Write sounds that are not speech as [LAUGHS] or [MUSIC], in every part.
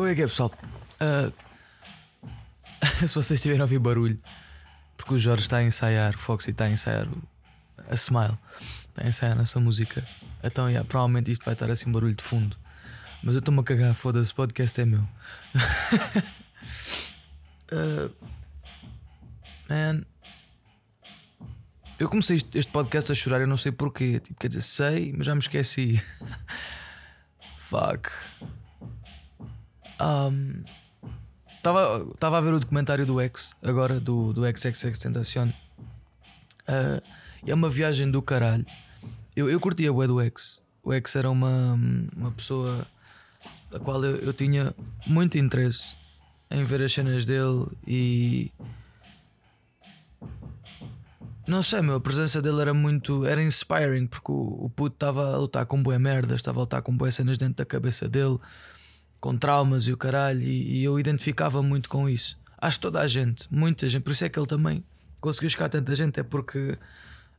Como é que é, pessoal? Uh, [LAUGHS] se vocês estiverem a ouvir barulho, porque o Jorge está a ensaiar, o Foxy está a ensaiar a Smile, está a ensaiar essa música, então yeah, provavelmente isto vai estar assim um barulho de fundo. Mas eu estou-me a cagar, foda-se, o podcast é meu. uh, [LAUGHS] man, eu comecei este podcast a chorar, eu não sei porquê. Tipo, quer dizer, sei, mas já me esqueci. [LAUGHS] Fuck. Estava um, a ver o documentário do X, agora, do, do XXX Tentacion. Uh, é uma viagem do caralho. Eu, eu curtia o do X. O X era uma, uma pessoa a qual eu, eu tinha muito interesse em ver as cenas dele e não sei, meu, a presença dele era muito. Era inspiring, porque o, o puto estava a lutar com boé merda, estava a lutar com boé cenas dentro da cabeça dele, com traumas e o caralho, e, e, eu identificava muito com isso. Acho que toda a gente, muita gente, por isso é que ele também conseguiu chegar a tanta gente, é porque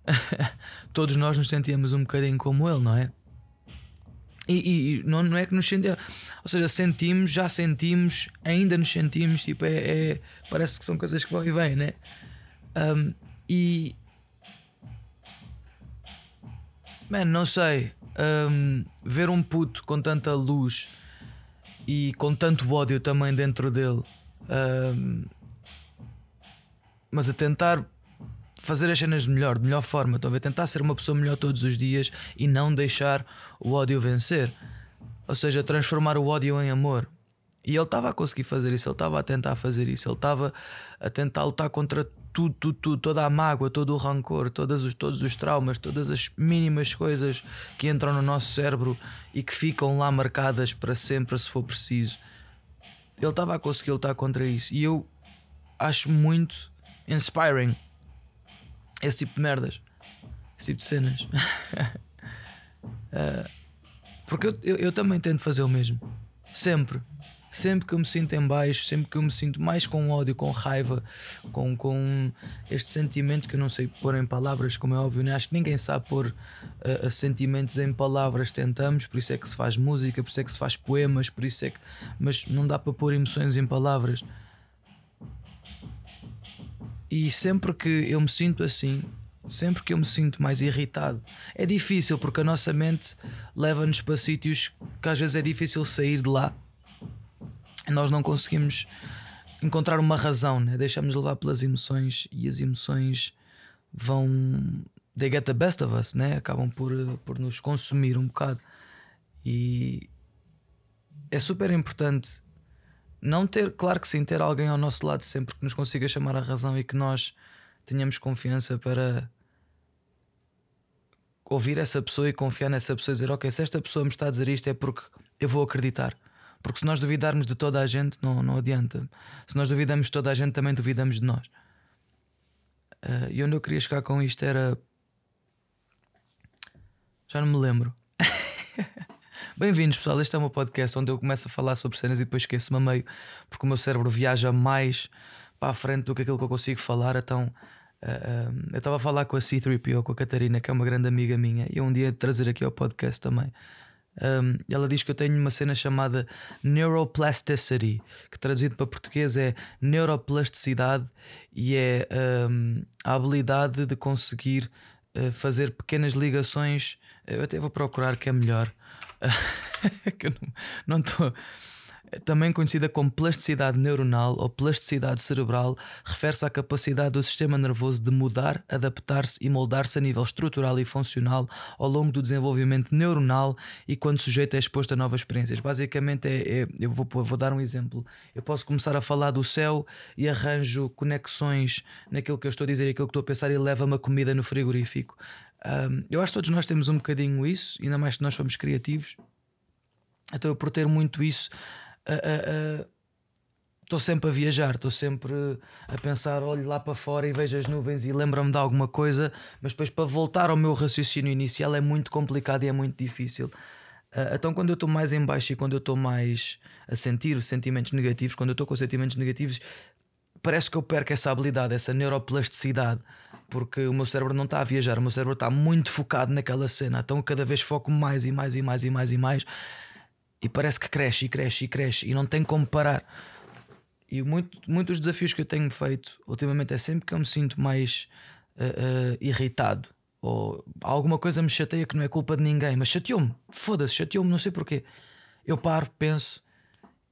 [LAUGHS] todos nós nos sentíamos um bocadinho como ele, não é? E, e, não, não é que nos sentimos, ou seja, sentimos, já sentimos, ainda nos sentimos, tipo, é, é parece que são coisas que vão e vêm, né? Um, e, Man, não sei. Um, ver um puto com tanta luz e com tanto ódio também dentro dele, um, mas a tentar fazer as cenas melhor, de melhor forma, estão a ver? Tentar ser uma pessoa melhor todos os dias e não deixar o ódio vencer. Ou seja, transformar o ódio em amor. E ele estava a conseguir fazer isso, ele estava a tentar fazer isso, ele estava a tentar lutar contra tudo, tudo, tudo, toda a mágoa, todo o rancor, todos os, todos os traumas, todas as mínimas coisas que entram no nosso cérebro e que ficam lá marcadas para sempre, se for preciso. Ele estava a conseguir lutar contra isso e eu acho muito inspiring esse tipo de merdas, esse tipo de cenas. uh, [LAUGHS] porque eu, eu, eu também tento fazer o mesmo, sempre sempre que eu me sinto em baixo, sempre que eu me sinto mais com ódio, com raiva, com, com este sentimento que eu não sei pôr em palavras, como é óbvio, né? acho que ninguém sabe pôr uh, sentimentos em palavras, tentamos, por isso é que se faz música, por isso é que se faz poemas, por isso é que. Mas não dá para pôr emoções em palavras. E sempre que eu me sinto assim, sempre que eu me sinto mais irritado, é difícil porque a nossa mente leva-nos para sítios que às vezes é difícil sair de lá nós não conseguimos encontrar uma razão, né? deixamos levar pelas emoções e as emoções vão. They get the best of us, né? acabam por, por nos consumir um bocado. E é super importante não ter, claro que sim, ter alguém ao nosso lado sempre que nos consiga chamar a razão e que nós tenhamos confiança para ouvir essa pessoa e confiar nessa pessoa e dizer: Ok, se esta pessoa me está a dizer isto é porque eu vou acreditar. Porque se nós duvidarmos de toda a gente, não, não adianta. Se nós duvidamos de toda a gente, também duvidamos de nós. Uh, e onde eu queria chegar com isto era. Já não me lembro. [LAUGHS] Bem-vindos, pessoal. Este é o meu podcast onde eu começo a falar sobre cenas e depois esqueço-me a meio, porque o meu cérebro viaja mais para a frente do que aquilo que eu consigo falar. Então, uh, uh, eu estava a falar com a C3PO, com a Catarina, que é uma grande amiga minha, e um dia trazer aqui ao podcast também. Um, ela diz que eu tenho uma cena chamada Neuroplasticity, que traduzido para português é neuroplasticidade e é um, a habilidade de conseguir uh, fazer pequenas ligações. Eu até vou procurar que é melhor. [LAUGHS] que eu não estou também conhecida como plasticidade neuronal ou plasticidade cerebral, refere-se à capacidade do sistema nervoso de mudar, adaptar-se e moldar-se a nível estrutural e funcional ao longo do desenvolvimento neuronal e quando o sujeito é exposto a novas experiências. Basicamente, é, é eu vou, vou, dar um exemplo. Eu posso começar a falar do céu e arranjo conexões naquilo que eu estou a dizer e aquilo que estou a pensar e leva-me a comida no frigorífico. Um, eu acho que todos nós temos um bocadinho isso, ainda mais que nós somos criativos. Então, por ter muito isso, estou sempre a viajar, estou sempre a pensar, olho lá para fora e vejo as nuvens e lembro-me de alguma coisa, mas depois para voltar ao meu raciocínio inicial é muito complicado e é muito difícil. Uh, então, quando eu estou mais em baixo e quando eu estou mais a sentir sentimentos negativos, quando eu estou com sentimentos negativos, parece que eu perco essa habilidade, essa neuroplasticidade, porque o meu cérebro não está a viajar, o meu cérebro está muito focado naquela cena. Então, cada vez foco mais e mais e mais e mais e mais e parece que cresce e cresce e cresce e não tem como parar. E muito, muitos desafios que eu tenho feito ultimamente é sempre que eu me sinto mais uh, uh, irritado ou alguma coisa me chateia que não é culpa de ninguém, mas chateou-me, foda-se, chateou-me, não sei porquê. Eu paro, penso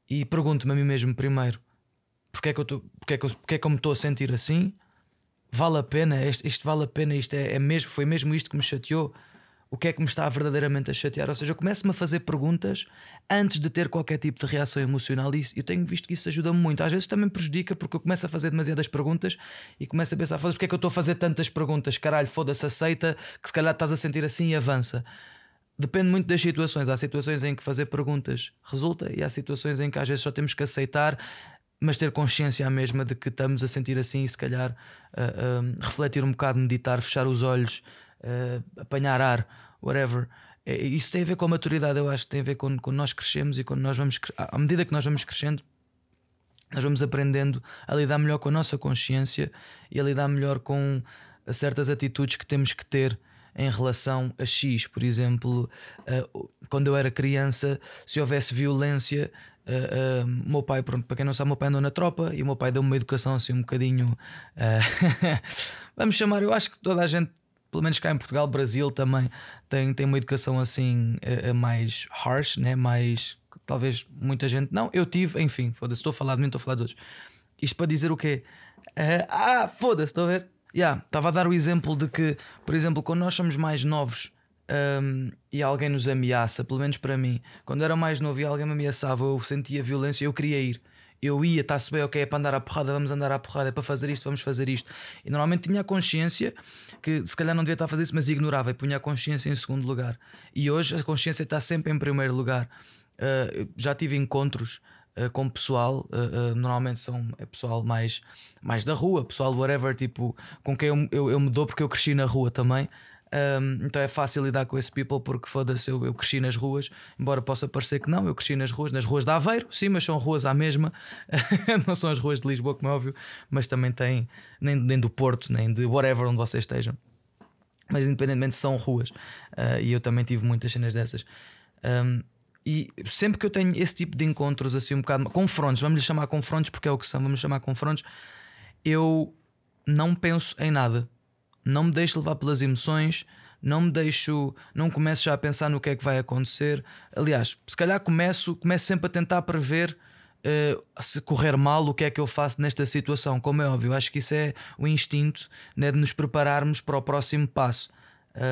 e pergunto-me a mim mesmo primeiro: porque é que eu, tô, porque é que eu, porque é que eu me estou a sentir assim? Vale a pena? Isto, isto vale a pena? Isto é, é, mesmo, foi mesmo isto que me chateou? O que é que me está verdadeiramente a chatear? Ou seja, eu começo-me a fazer perguntas antes de ter qualquer tipo de reação emocional e eu tenho visto que isso ajuda-me muito. Às vezes também prejudica porque eu começo a fazer demasiadas perguntas e começo a pensar: porque é que eu estou a fazer tantas perguntas? Caralho, foda-se, aceita que se calhar estás a sentir assim e avança. Depende muito das situações. Há situações em que fazer perguntas resulta e há situações em que às vezes só temos que aceitar mas ter consciência à mesma de que estamos a sentir assim e se calhar uh, uh, refletir um bocado, meditar, fechar os olhos, uh, apanhar ar, whatever. É, isso tem a ver com a maturidade, eu acho, tem a ver com quando nós crescemos e quando nós vamos, à medida que nós vamos crescendo, nós vamos aprendendo a lidar melhor com a nossa consciência e a lidar melhor com certas atitudes que temos que ter em relação a X. Por exemplo, quando eu era criança, se houvesse violência, Uh, uh, meu pai, pronto, para quem não sabe, meu pai andou na tropa e o meu pai deu-me uma educação assim um bocadinho. Uh, [LAUGHS] vamos chamar, eu acho que toda a gente, pelo menos cá em Portugal, Brasil também, tem, tem uma educação assim mais harsh, né? mais. Talvez muita gente. Não, eu tive, enfim, foda-se, estou a falar de mim, estou a falar dos outros. Isto para dizer o quê? ah, foda-se, estou a ver? Yeah, estava a dar o exemplo de que, por exemplo, quando nós somos mais novos um, e alguém nos ameaça, pelo menos para mim, quando era mais novo e alguém me ameaçava, eu sentia violência, eu queria ir. Eu ia, está-se bem, ok, é para andar à porrada, vamos andar à porrada, é para fazer isto, vamos fazer isto. E normalmente tinha a consciência que se calhar não devia estar a fazer isso, mas ignorava e punha a consciência em segundo lugar. E hoje a consciência está sempre em primeiro lugar. Uh, já tive encontros uh, com pessoal, uh, normalmente são é pessoal mais, mais da rua, pessoal whatever, tipo, com quem eu, eu, eu me dou porque eu cresci na rua também. Um, então é fácil lidar com esse people porque foda-se, eu, eu, cresci nas ruas, embora possa parecer que não, eu cresci nas ruas, nas ruas de Aveiro, sim, mas são ruas à mesma, [LAUGHS] não são as ruas de Lisboa, como é óbvio, mas também tem, nem, nem do Porto, nem de whatever onde vocês estejam, mas independentemente são ruas, uh, e eu também tive muitas cenas dessas. Um, e sempre que eu tenho esse tipo de encontros, assim, um bocado confrontos, vamos lhe chamar confrontos porque é o que são, vamos chamar confrontos, eu não penso em nada não me deixo levar pelas emoções, não me deixo, não começo já a pensar no que é que vai acontecer. Aliás, se calhar começo, começo sempre a tentar prever uh, se correr mal, o que é que eu faço nesta situação. Como é óbvio, acho que isso é o instinto né, de nos prepararmos para o próximo passo.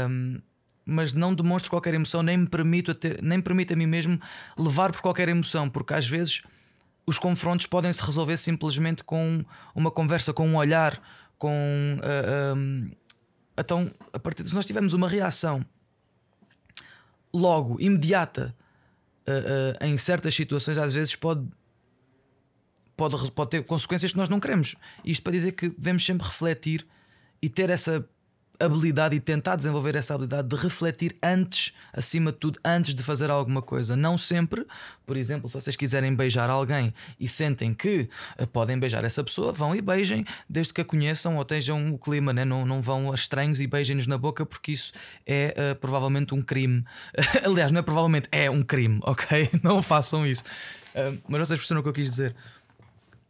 Um, mas não demonstro qualquer emoção, nem me permito, ter, nem permito a mim mesmo levar por qualquer emoção, porque às vezes os confrontos podem se resolver simplesmente com uma conversa, com um olhar, com uh, então, a partir de, se nós tivermos uma reação logo, imediata, uh, uh, em certas situações, às vezes pode, pode, pode ter consequências que nós não queremos. Isto para dizer que devemos sempre refletir e ter essa habilidade e tentar desenvolver essa habilidade de refletir antes, acima de tudo, antes de fazer alguma coisa. Não sempre, por exemplo, se vocês quiserem beijar alguém e sentem que uh, podem beijar essa pessoa, vão e beijem, desde que a conheçam ou estejam o clima, né? não, não vão a estranhos e beijem-nos na boca, porque isso é uh, provavelmente um crime. [LAUGHS] Aliás, não é provavelmente, é um crime, ok? [LAUGHS] Não façam isso. Uh, mas vocês perceberam o que eu quis dizer.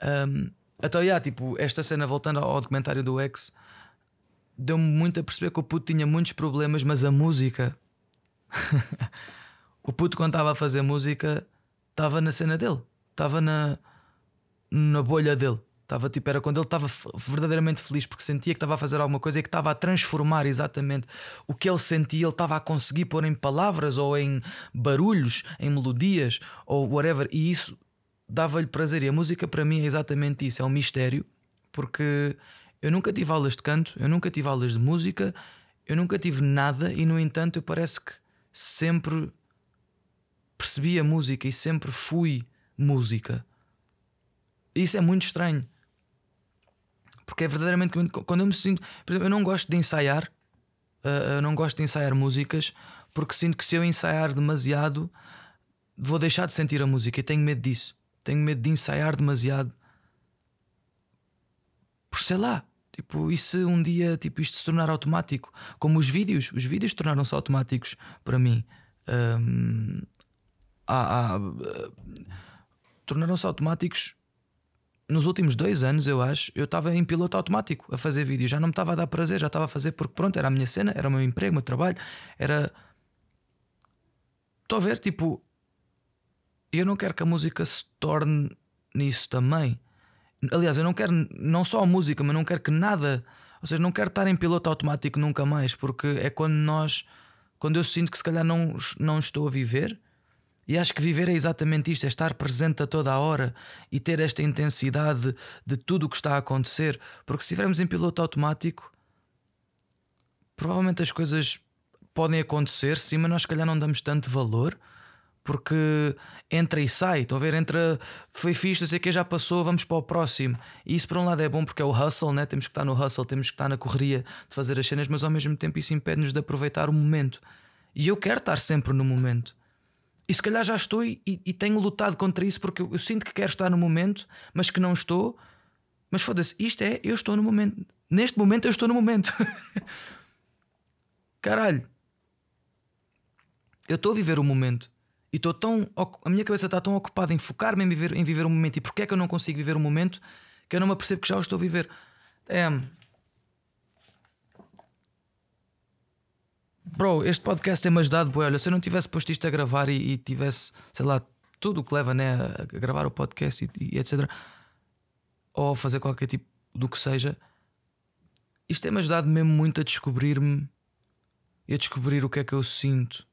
Um, então, yeah, tipo, esta cena, voltando ao documentário do X deu-me muito a perceber que o puto tinha muitos problemas, mas a música. [LAUGHS] o puto, quando estava a fazer música, estava na cena dele, estava na, na bolha dele. Estava tipo, era quando ele estava verdadeiramente feliz porque sentia que estava a fazer alguma coisa e que estava a transformar exatamente o que ele sentia, ele estava a conseguir pôr em palavras ou em barulhos, em melodias ou whatever, e isso dava-lhe prazer. E a música para mim é exatamente isso: é um mistério, porque eu nunca tive aulas de canto, eu nunca tive aulas de música, eu nunca tive nada e, no entanto, eu parece que sempre percebi a música e sempre fui música. Isso é muito estranho. Porque é verdadeiramente quando eu me sinto. Por exemplo, eu não gosto de ensaiar, uh, eu não gosto de ensaiar músicas, porque sinto que se eu ensaiar demasiado, vou deixar de sentir a música e tenho medo disso. Tenho medo de ensaiar demasiado por sei lá. Tipo, e se um dia tipo, isto se tornar automático? Como os vídeos, os vídeos tornaram-se automáticos para mim. Um, há, tornaram-se automáticos nos últimos dois anos, eu acho, eu estava em piloto automático a fazer vídeo. Já não me estava a dar prazer, já estava a fazer porque pronto, era a minha cena, era o meu emprego, o meu trabalho, era. Estou a ver, tipo. Eu não quero que a música se torne nisso também. Aliás, eu não quero não só a música, mas não quero que nada. Ou seja, não quero estar em piloto automático nunca mais, porque é quando nós. Quando eu sinto que se calhar não, não estou a viver e acho que viver é exatamente isto: é estar presente a toda a hora e ter esta intensidade de tudo o que está a acontecer. Porque se estivermos em piloto automático, provavelmente as coisas podem acontecer, sim, mas nós, se calhar, não damos tanto valor. Porque entra e sai, estão a ver? Entra, foi fixe, não sei o que, já passou, vamos para o próximo. E isso, por um lado, é bom porque é o hustle, né? temos que estar no hustle, temos que estar na correria de fazer as cenas, mas ao mesmo tempo isso impede-nos de aproveitar o momento. E eu quero estar sempre no momento. E se calhar já estou e, e tenho lutado contra isso porque eu, eu, sinto que quero estar no momento, mas que não estou. Mas foda-se, isto é, eu estou no momento. Neste momento eu estou no momento. [LAUGHS] Caralho. Eu estou a viver o momento. E estou tão. A minha cabeça está tão ocupada em focar-me em viver, em viver o momento. E porquê é que eu não consigo viver o momento que eu não me apercebo que já o estou a viver? É. Bro, este podcast tem-me ajudado, boy. Olha, se eu não tivesse posto isto a gravar e, e tivesse, sei lá, tudo o que leva né, a gravar o podcast e, e etc. Ou fazer qualquer tipo do que seja, isto tem-me ajudado mesmo muito a descobrir-me e a descobrir o que é que eu sinto.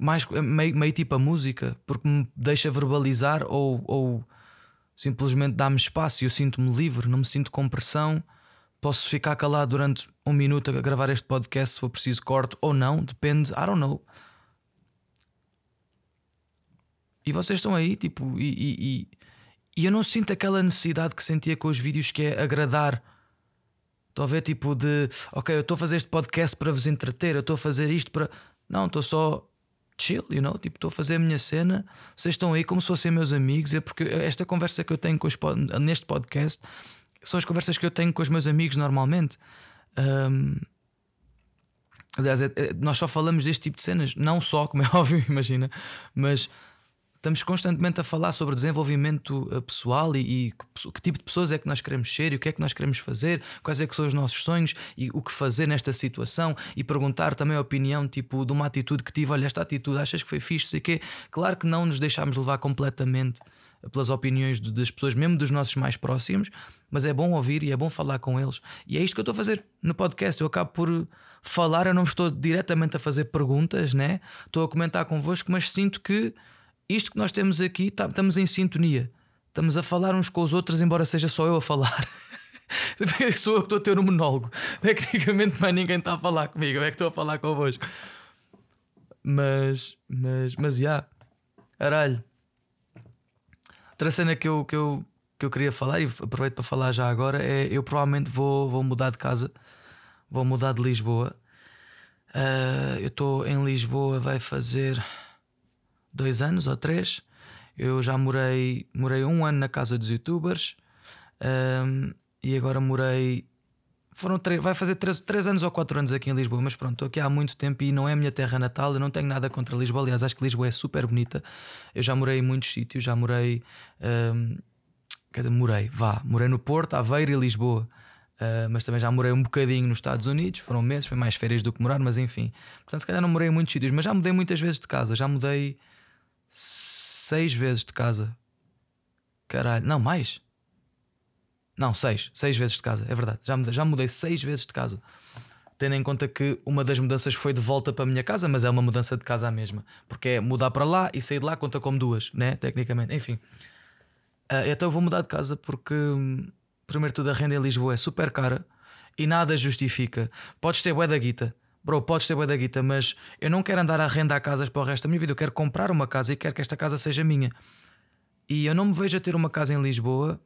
Mais, meio, meio tipo a música, porque me deixa verbalizar ou, ou simplesmente dá-me espaço e eu sinto-me livre, não me sinto com pressão Posso ficar calado durante um minuto a gravar este podcast se for preciso corte ou não, depende, I don't know. E vocês estão aí, tipo, e, e, e, e eu não sinto aquela necessidade que sentia com os vídeos que é agradar. Estou a ver, tipo, de ok, eu estou a fazer este podcast para vos entreter, eu estou a fazer isto para. Não, estou só chill, you know? Tipo, estou a fazer a minha cena, vocês estão aí como se fossem meus amigos. É porque esta conversa que eu tenho os, neste podcast são as conversas que eu tenho com os meus amigos normalmente. Um, aliás, é, é, nós só falamos deste tipo de cenas, não só, como é [LAUGHS] óbvio, imagina, mas estamos constantemente a falar sobre desenvolvimento uh, pessoal e, e que, que, tipo de pessoas é que nós queremos ser e o que é que nós queremos fazer, quais é que são os nossos sonhos e o que fazer nesta situação e perguntar também a opinião tipo de uma atitude que tive, olha esta atitude achas que foi fixe, sei quê. Claro que não nos deixámos levar completamente pelas opiniões das pessoas, mesmo dos nossos mais próximos, mas é bom ouvir e é bom falar com eles. E é isto que eu estou a fazer no podcast. Eu acabo por falar, eu não estou diretamente a fazer perguntas, né? Estou a comentar convosco, mas sinto que isto que nós temos aqui, tá, estamos em sintonia. Estamos a falar uns com os outros, embora seja só eu a falar. [LAUGHS] Sou eu que estou a ter um monólogo. Tecnicamente, mais ninguém está a falar comigo, eu é que estou a falar convosco. Mas, mas, mas, já. Yeah. Caralho. Outra cena que eu, que, eu, que eu queria falar, e aproveito para falar já agora, é eu provavelmente vou, vou mudar de casa, vou mudar de Lisboa. Uh, eu estou em Lisboa, vai fazer dois anos ou três. Eu já morei, morei um ano na casa dos youtubers um, e agora morei foram três, vai fazer três, três anos ou quatro anos aqui em Lisboa, mas pronto, estou aqui há muito tempo e não é a minha terra natal. Eu não tenho nada contra Lisboa, aliás, acho que Lisboa é super bonita. Eu já morei em muitos sítios, já morei, um, quer dizer, morei, vá, morei no Porto, Aveiro e Lisboa. Uh, mas também já morei um bocadinho nos Estados Unidos, foram meses, foi mais férias do que morar, mas enfim. Portanto, se calhar não morei em muitos sítios, mas já mudei muitas vezes de casa, já mudei seis vezes de casa. Caralho, não, mais. Não, seis. Seis vezes de casa, é verdade. Já mudei, já mudei seis vezes de casa. Tendo em conta que uma das mudanças foi de volta para a minha casa, mas é uma mudança de casa a mesma. Porque é mudar para lá e sair de lá conta como duas, né? Tecnicamente. Enfim. Uh, então eu vou mudar de casa porque, primeiro tudo, a renda em Lisboa é super cara e nada justifica. Podes ter bué da guita. Bro, podes ter da guita, mas eu não quero andar a arrendar casas para o resto da minha vida. Eu quero comprar uma casa e quero que esta casa seja minha. E eu não me vejo a ter uma casa em Lisboa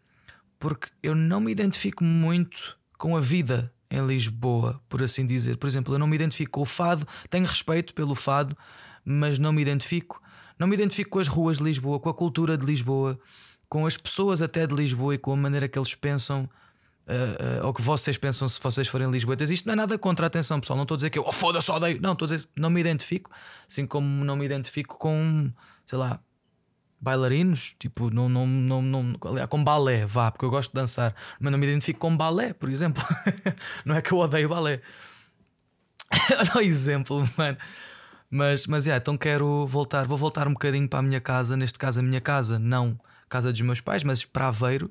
porque eu não me identifico muito com a vida em Lisboa, por assim dizer. Por exemplo, eu não me identifico com o fado, tenho respeito pelo fado, mas não me identifico. Não me identifico com as ruas de Lisboa, com a cultura de Lisboa, com as pessoas até de Lisboa e com a maneira que eles pensam Uh, uh, que vocês pensam se vocês forem lisboetas. Isto não é nada contra a atenção, pessoal. Não estou a dizer que eu oh, foda-se, odeio. Não, estou a dizer não me identifico. Assim como não me identifico com, sei lá, bailarinos. Tipo, não, não, não, não aliás, com balé, vá, porque eu gosto de dançar. Mas não me identifico com balé, por exemplo. [LAUGHS] não é que eu odeio balé. [LAUGHS] Olha o exemplo, mano. Mas, mas yeah, então quero voltar. Vou voltar um bocadinho para a minha casa. Neste caso, a minha casa, não casa dos meus pais, mas para Aveiro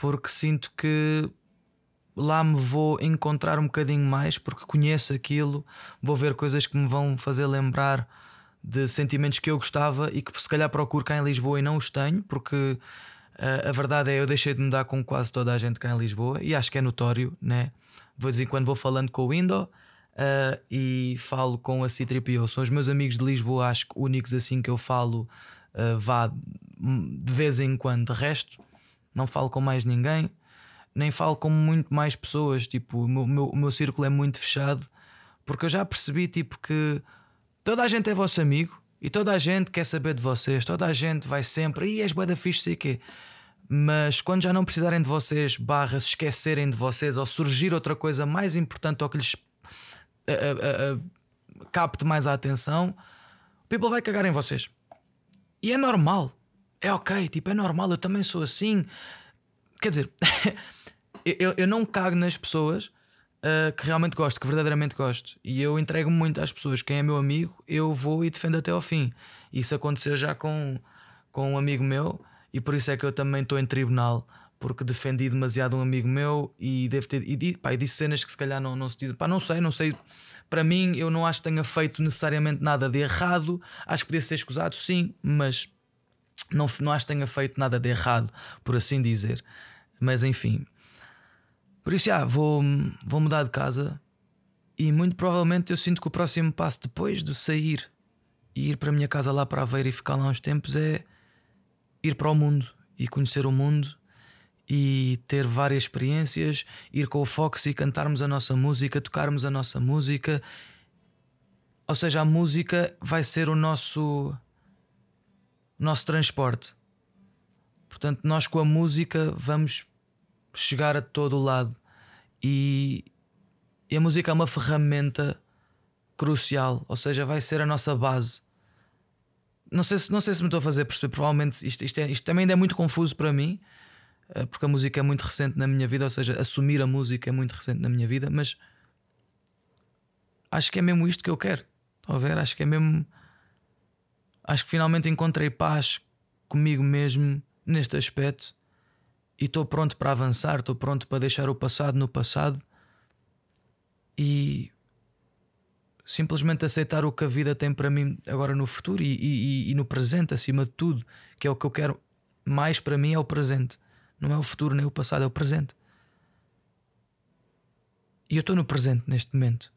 porque sinto que lá me vou encontrar um bocadinho mais porque conheço aquilo, vou ver coisas que me vão fazer lembrar de sentimentos que eu gostava e que se calhar procuro cá em Lisboa e não os tenho, porque uh, a verdade é eu deixei de me dar com quase toda a gente cá em Lisboa e acho que é notório, né? Vou dizer quando vou falando com o Indo uh, e falo com a C3PO, são os meus amigos de Lisboa, acho que únicos assim que eu falo uh, vá de vez em quando, de resto não falo com mais ninguém, nem falo com muito mais pessoas. Tipo, o meu, meu, o meu círculo é muito fechado, porque eu já percebi tipo, que toda a gente é vosso amigo e toda a gente quer saber de vocês, toda a gente vai sempre, e és boa da fixe, sei quê. Mas quando já não precisarem de vocês, barras esquecerem de vocês, ou surgir outra coisa mais importante ou que lhes uh, uh, uh, capte mais a atenção, o people vai cagar em vocês. E é normal é ok, tipo, é normal, eu também sou assim. Quer dizer, [LAUGHS] eu, eu não cago nas pessoas uh, que realmente gosto, que verdadeiramente gosto. E eu entrego muito às pessoas. Quem é meu amigo, eu vou e defendo até ao fim. Isso aconteceu já com, com um amigo meu, e por isso é que eu também estou em tribunal. Porque defendi demasiado um amigo meu e devo ter. E, pá, e disse cenas que se calhar não, não se dizem. Pá, não sei, não sei. Para mim, eu não acho que tenha feito necessariamente nada de errado. Acho que podia ser escusado, sim, mas não, não acho que tenha feito nada de errado, por assim dizer. Mas enfim. Por isso, já, vou, vou mudar de casa e muito provavelmente eu sinto que o próximo passo depois de sair e ir para a minha casa lá para Aveiro e ficar lá uns tempos é ir para o mundo e conhecer o mundo e ter várias experiências, ir com o Fox e cantarmos a nossa música, tocarmos a nossa música. Ou seja, a música vai ser o nosso nosso transporte. Portanto, nós com a música vamos chegar a todo o lado e, e a música é uma ferramenta crucial, ou seja, vai ser a nossa base. Não sei se, não sei se me estou a fazer perceber, provavelmente isto, isto, é, isto também ainda é muito confuso para mim, eh, porque a música é muito recente na minha vida, ou seja, assumir a música é muito recente na minha vida, mas acho que é mesmo isto que eu quero. Estão a ver? Acho que é mesmo acho que finalmente encontrei paz comigo mesmo neste aspecto e estou pronto para avançar, estou pronto para deixar o passado no passado e simplesmente aceitar o que a vida tem para mim agora no futuro e, e, e, no presente, acima de tudo, que é o que eu quero mais para mim é o presente, não é o futuro nem o passado, é o presente. E eu estou no presente neste momento.